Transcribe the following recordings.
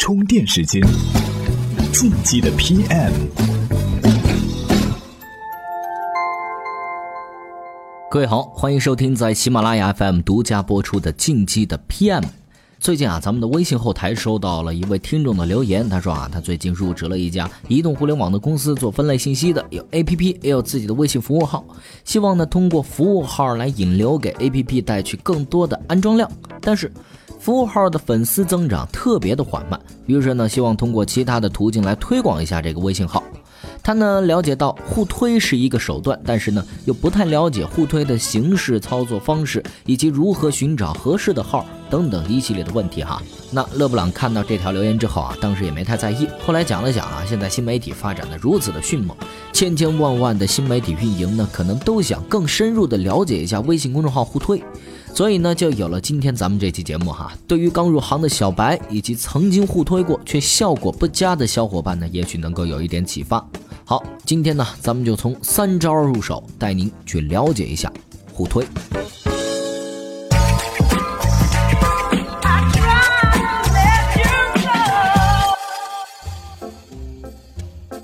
充电时间，进击的 PM。各位好，欢迎收听在喜马拉雅 FM 独家播出的《进击的 PM》。最近啊，咱们的微信后台收到了一位听众的留言，他说啊，他最近入职了一家移动互联网的公司，做分类信息的，有 APP，也有自己的微信服务号，希望呢通过服务号来引流，给 APP 带去更多的安装量，但是。服务号的粉丝增长特别的缓慢，于是呢，希望通过其他的途径来推广一下这个微信号。他呢了解到互推是一个手段，但是呢又不太了解互推的形式、操作方式以及如何寻找合适的号等等一系列的问题哈。那勒布朗看到这条留言之后啊，当时也没太在意。后来讲了讲啊，现在新媒体发展的如此的迅猛，千千万万的新媒体运营呢，可能都想更深入的了解一下微信公众号互推。所以呢，就有了今天咱们这期节目哈。对于刚入行的小白，以及曾经互推过却效果不佳的小伙伴呢，也许能够有一点启发。好，今天呢，咱们就从三招入手，带您去了解一下互推。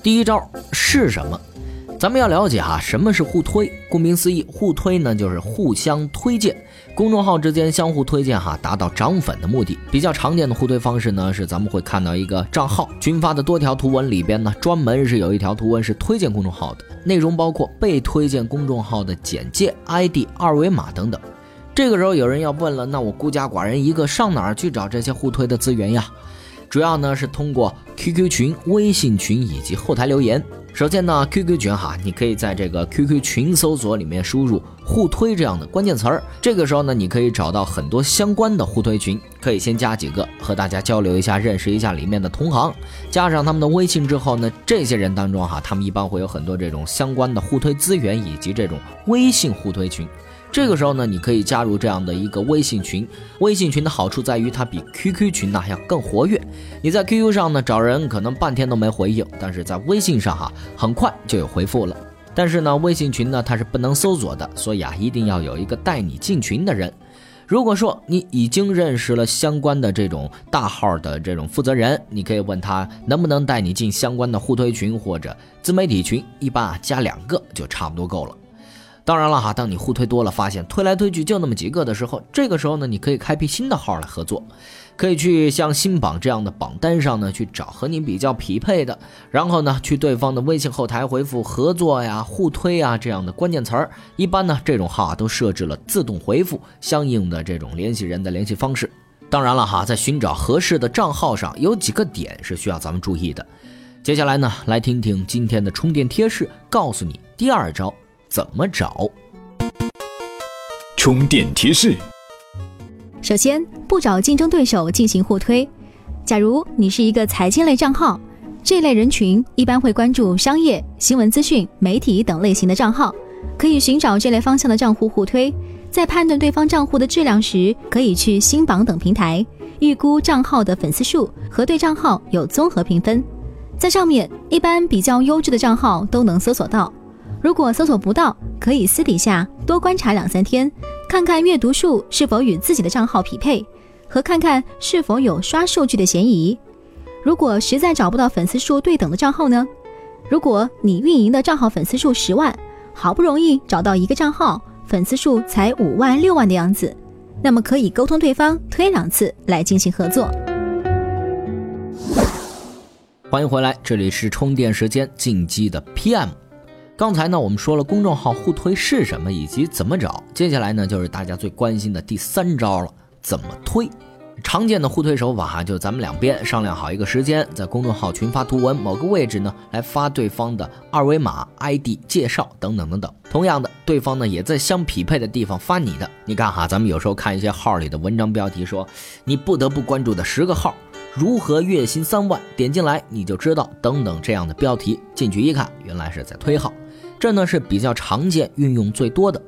第一招是什么？咱们要了解哈，什么是互推？顾名思义，互推呢就是互相推荐，公众号之间相互推荐哈，达到涨粉的目的。比较常见的互推方式呢，是咱们会看到一个账号群发的多条图文里边呢，专门是有一条图文是推荐公众号的，内容包括被推荐公众号的简介、ID、二维码等等。这个时候有人要问了，那我孤家寡人一个，上哪儿去找这些互推的资源呀？主要呢是通过 QQ 群、微信群以及后台留言。首先呢，QQ 群哈，你可以在这个 QQ 群搜索里面输入“互推”这样的关键词儿，这个时候呢，你可以找到很多相关的互推群，可以先加几个，和大家交流一下，认识一下里面的同行。加上他们的微信之后呢，这些人当中哈，他们一般会有很多这种相关的互推资源以及这种微信互推群。这个时候呢，你可以加入这样的一个微信群。微信群的好处在于它比 QQ 群呢要更活跃。你在 QQ 上呢找人可能半天都没回应，但是在微信上哈很快就有回复了。但是呢，微信群呢它是不能搜索的，所以啊一定要有一个带你进群的人。如果说你已经认识了相关的这种大号的这种负责人，你可以问他能不能带你进相关的互推群或者自媒体群，一般啊加两个就差不多够了。当然了哈，当你互推多了，发现推来推去就那么几个的时候，这个时候呢，你可以开辟新的号来合作，可以去像新榜这样的榜单上呢去找和你比较匹配的，然后呢去对方的微信后台回复合作呀、互推啊这样的关键词儿。一般呢这种号啊都设置了自动回复相应的这种联系人的联系方式。当然了哈，在寻找合适的账号上有几个点是需要咱们注意的。接下来呢，来听听今天的充电贴士，告诉你第二招。怎么找？充电提示：首先，不找竞争对手进行互推。假如你是一个财经类账号，这类人群一般会关注商业、新闻资讯、媒体等类型的账号，可以寻找这类方向的账户互推。在判断对方账户的质量时，可以去新榜等平台预估账号的粉丝数和对账号有综合评分，在上面一般比较优质的账号都能搜索到。如果搜索不到，可以私底下多观察两三天，看看阅读数是否与自己的账号匹配，和看看是否有刷数据的嫌疑。如果实在找不到粉丝数对等的账号呢？如果你运营的账号粉丝数十万，好不容易找到一个账号粉丝数才五万六万的样子，那么可以沟通对方推两次来进行合作。欢迎回来，这里是充电时间进击的 PM。刚才呢，我们说了公众号互推是什么以及怎么找，接下来呢就是大家最关心的第三招了，怎么推？常见的互推手法哈，就咱们两边商量好一个时间，在公众号群发图文某个位置呢，来发对方的二维码、ID、介绍等等等等。同样的，对方呢也在相匹配的地方发你的。你看哈，咱们有时候看一些号里的文章标题说，你不得不关注的十个号，如何月薪三万？点进来你就知道，等等这样的标题，进去一看，原来是在推号。这呢是比较常见、运用最多的。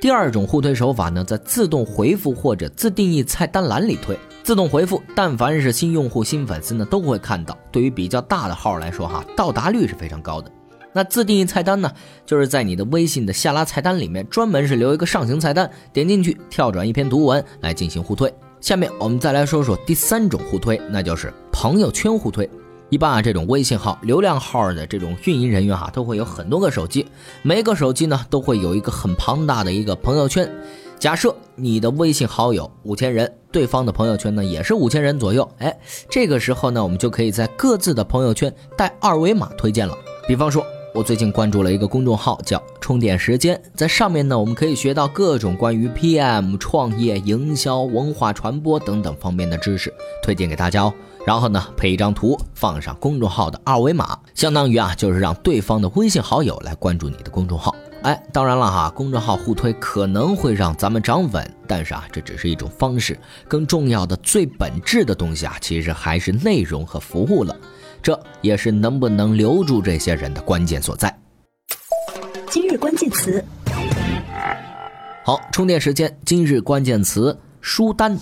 第二种互推手法呢，在自动回复或者自定义菜单栏里推。自动回复，但凡是新用户、新粉丝呢，都会看到。对于比较大的号来说，哈，到达率是非常高的。那自定义菜单呢，就是在你的微信的下拉菜单里面，专门是留一个上行菜单，点进去跳转一篇图文来进行互推。下面我们再来说说第三种互推，那就是朋友圈互推。一般啊，这种微信号、流量号的这种运营人员哈，都会有很多个手机，每个手机呢都会有一个很庞大的一个朋友圈。假设你的微信好友五千人，对方的朋友圈呢也是五千人左右，哎，这个时候呢，我们就可以在各自的朋友圈带二维码推荐了。比方说，我最近关注了一个公众号叫“充电时间”，在上面呢，我们可以学到各种关于 PM、创业、营销、文化传播等等方面的知识，推荐给大家哦。然后呢，配一张图，放上公众号的二维码，相当于啊，就是让对方的微信好友来关注你的公众号。哎，当然了哈，公众号互推可能会让咱们涨粉，但是啊，这只是一种方式，更重要的、最本质的东西啊，其实还是内容和服务了。这也是能不能留住这些人的关键所在。今日关键词，好，充电时间。今日关键词：书单。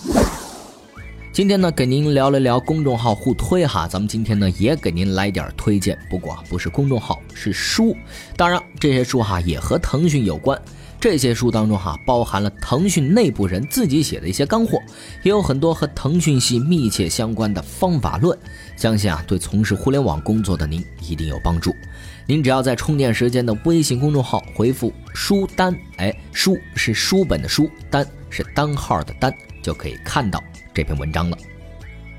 今天呢，给您聊了聊公众号互推哈，咱们今天呢也给您来点推荐，不过不是公众号，是书。当然，这些书哈也和腾讯有关。这些书当中哈，包含了腾讯内部人自己写的一些干货，也有很多和腾讯系密切相关的方法论。相信啊，对从事互联网工作的您一定有帮助。您只要在充电时间的微信公众号回复“书单”，哎，书是书本的书，单是单号的单，就可以看到。这篇文章了。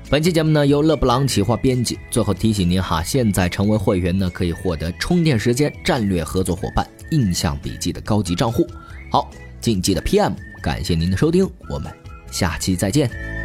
本期节目呢由勒布朗企划编辑。最后提醒您哈，现在成为会员呢可以获得充电时间战略合作伙伴印象笔记的高级账户。好，近期的 PM，感谢您的收听，我们下期再见。